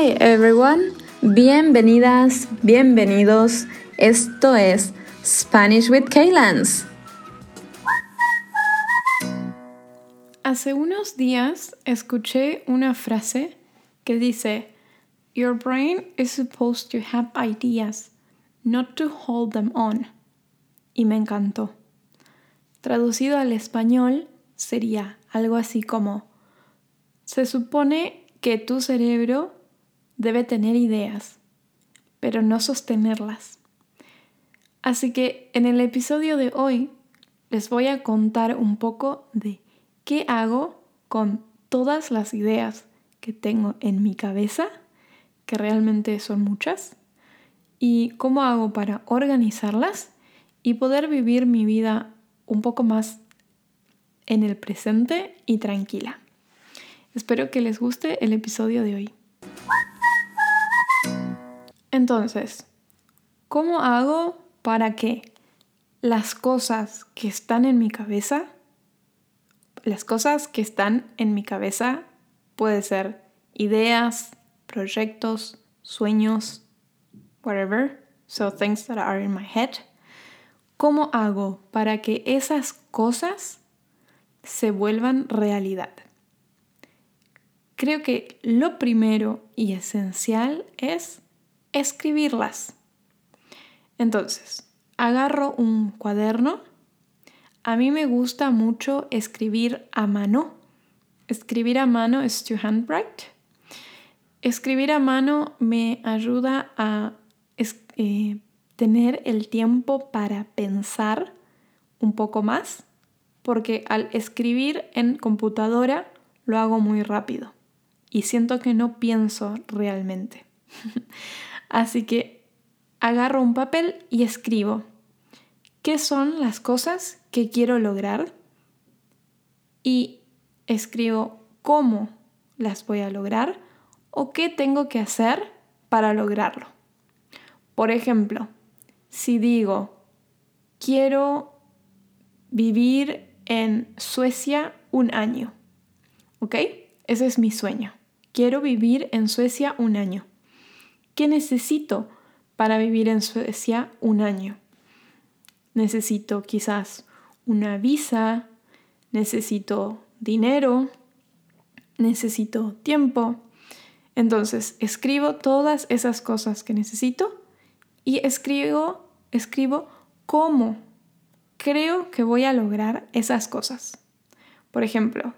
Hi everyone, bienvenidas, bienvenidos. Esto es Spanish with Kaylans. Hace unos días escuché una frase que dice, Your brain is supposed to have ideas, not to hold them on. Y me encantó. Traducido al español sería algo así como, se supone que tu cerebro debe tener ideas, pero no sostenerlas. Así que en el episodio de hoy les voy a contar un poco de qué hago con todas las ideas que tengo en mi cabeza, que realmente son muchas, y cómo hago para organizarlas y poder vivir mi vida un poco más en el presente y tranquila. Espero que les guste el episodio de hoy. Entonces, ¿cómo hago para que las cosas que están en mi cabeza, las cosas que están en mi cabeza, puede ser ideas, proyectos, sueños, whatever, so things that are in my head, ¿cómo hago para que esas cosas se vuelvan realidad? Creo que lo primero y esencial es escribirlas. Entonces, agarro un cuaderno. A mí me gusta mucho escribir a mano. Escribir a mano es to handwrite. Escribir a mano me ayuda a eh, tener el tiempo para pensar un poco más, porque al escribir en computadora lo hago muy rápido y siento que no pienso realmente. Así que agarro un papel y escribo qué son las cosas que quiero lograr y escribo cómo las voy a lograr o qué tengo que hacer para lograrlo. Por ejemplo, si digo, quiero vivir en Suecia un año, ¿ok? Ese es mi sueño. Quiero vivir en Suecia un año. ¿Qué necesito para vivir en Suecia un año? Necesito quizás una visa, necesito dinero, necesito tiempo. Entonces, escribo todas esas cosas que necesito y escribo, escribo cómo creo que voy a lograr esas cosas. Por ejemplo,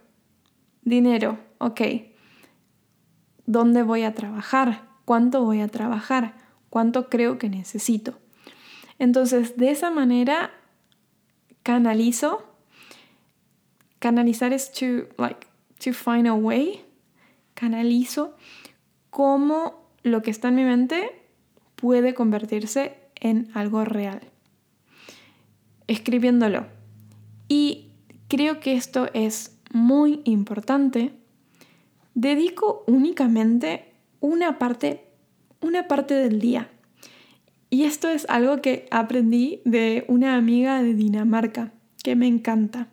dinero, ok dónde voy a trabajar, cuánto voy a trabajar, cuánto creo que necesito. Entonces, de esa manera canalizo. Canalizar es to like to find a way. Canalizo cómo lo que está en mi mente puede convertirse en algo real. Escribiéndolo. Y creo que esto es muy importante dedico únicamente una parte, una parte del día. Y esto es algo que aprendí de una amiga de Dinamarca, que me encanta,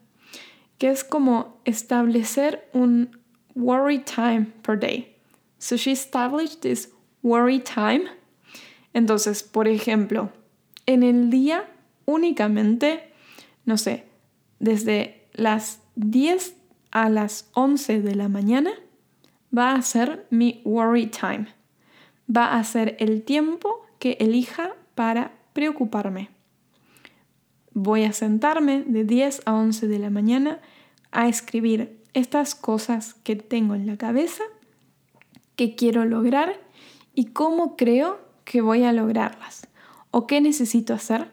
que es como establecer un worry time per day. So she established this worry time. Entonces, por ejemplo, en el día únicamente, no sé, desde las 10 a las 11 de la mañana, va a ser mi worry time. Va a ser el tiempo que elija para preocuparme. Voy a sentarme de 10 a 11 de la mañana a escribir estas cosas que tengo en la cabeza, que quiero lograr y cómo creo que voy a lograrlas o qué necesito hacer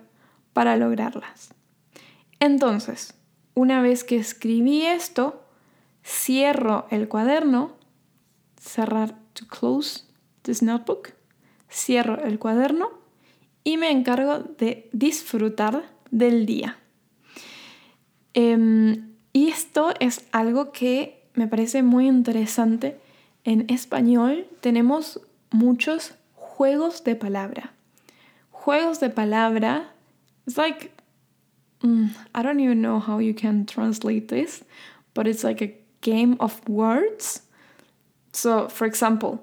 para lograrlas. Entonces, una vez que escribí esto, cierro el cuaderno cerrar, to close this notebook, cierro el cuaderno y me encargo de disfrutar del día. Em, y esto es algo que me parece muy interesante. En español tenemos muchos juegos de palabra. Juegos de palabra, it's like, mm, I don't even know how you can translate this, but it's like a game of words So, for example,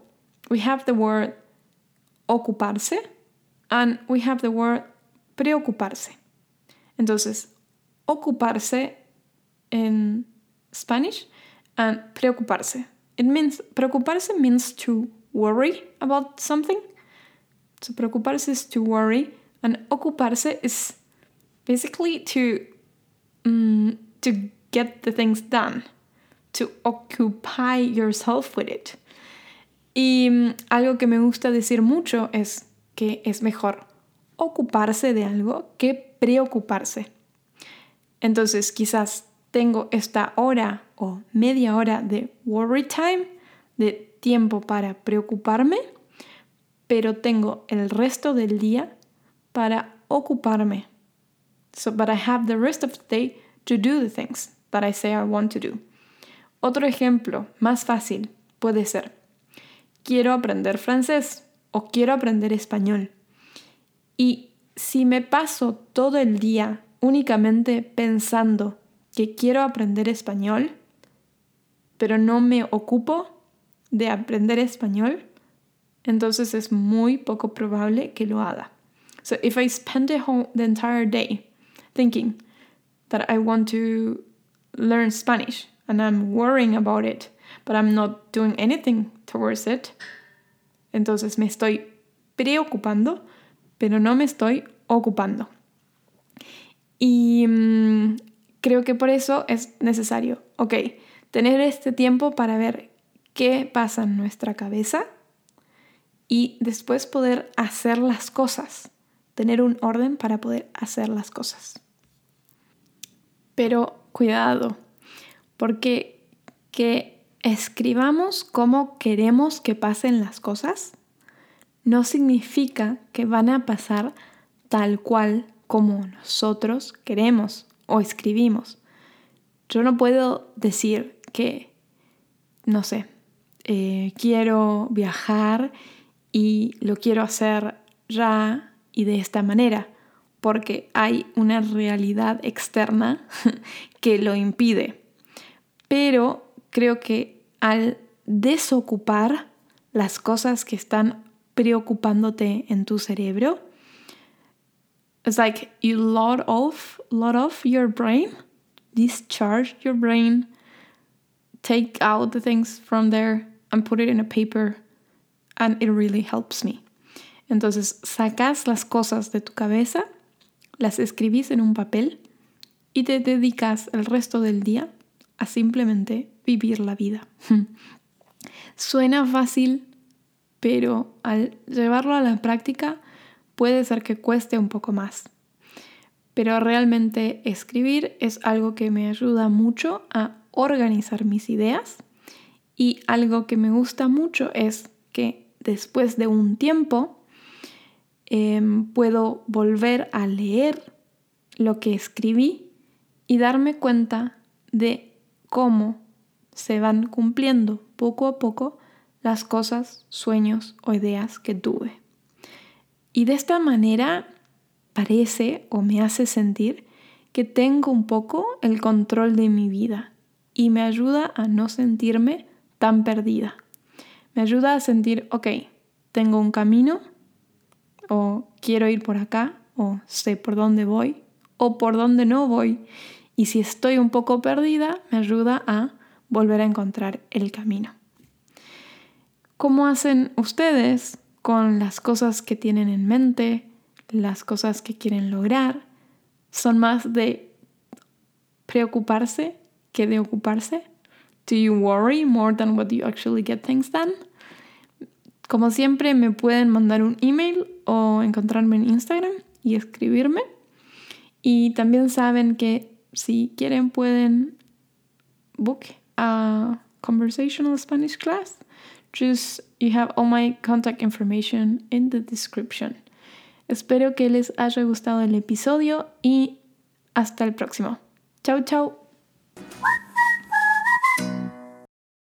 we have the word ocuparse and we have the word preocuparse. Entonces, ocuparse in Spanish and preocuparse. It means preocuparse means to worry about something. So preocuparse is to worry, and ocuparse is basically to um, to get the things done, to occupy yourself with it. Y um, algo que me gusta decir mucho es que es mejor ocuparse de algo que preocuparse. Entonces, quizás tengo esta hora o media hora de worry time, de tiempo para preocuparme, pero tengo el resto del día para ocuparme. So, but I have the rest of the day to do the things that I say I want to do. Otro ejemplo más fácil puede ser, quiero aprender francés o quiero aprender español. Y si me paso todo el día únicamente pensando que quiero aprender español, pero no me ocupo de aprender español, entonces es muy poco probable que lo haga. So if I spend the the entire day thinking that I want to learn Spanish and I'm worrying about it, but I'm not doing anything towards it, entonces me estoy preocupando, pero no me estoy ocupando. Y mmm, creo que por eso es necesario, ok, tener este tiempo para ver qué pasa en nuestra cabeza y después poder hacer las cosas, tener un orden para poder hacer las cosas. Pero cuidado, porque que escribamos cómo queremos que pasen las cosas no significa que van a pasar tal cual como nosotros queremos o escribimos. Yo no puedo decir que, no sé, eh, quiero viajar y lo quiero hacer ya y de esta manera, porque hay una realidad externa que lo impide. Pero creo que al desocupar las cosas que están preocupándote en tu cerebro, It's like you load off, load off your brain, discharge your brain, take out the things from there and put it in a paper, and it really helps me. Entonces sacas las cosas de tu cabeza, las escribís en un papel y te dedicas el resto del día simplemente vivir la vida. Suena fácil, pero al llevarlo a la práctica puede ser que cueste un poco más. Pero realmente escribir es algo que me ayuda mucho a organizar mis ideas y algo que me gusta mucho es que después de un tiempo em, puedo volver a leer lo que escribí y darme cuenta de cómo se van cumpliendo poco a poco las cosas, sueños o ideas que tuve. Y de esta manera parece o me hace sentir que tengo un poco el control de mi vida y me ayuda a no sentirme tan perdida. Me ayuda a sentir, ok, tengo un camino o quiero ir por acá o sé por dónde voy o por dónde no voy. Y si estoy un poco perdida, me ayuda a volver a encontrar el camino. ¿Cómo hacen ustedes con las cosas que tienen en mente, las cosas que quieren lograr. Son más de preocuparse que de ocuparse. Do you worry more than what you actually get things done? Como siempre, me pueden mandar un email o encontrarme en Instagram y escribirme. Y también saben que si quieren pueden book a conversational Spanish class Just you have all my contact information in the description. Espero que les haya gustado el episodio y hasta el próximo. Chau, chau.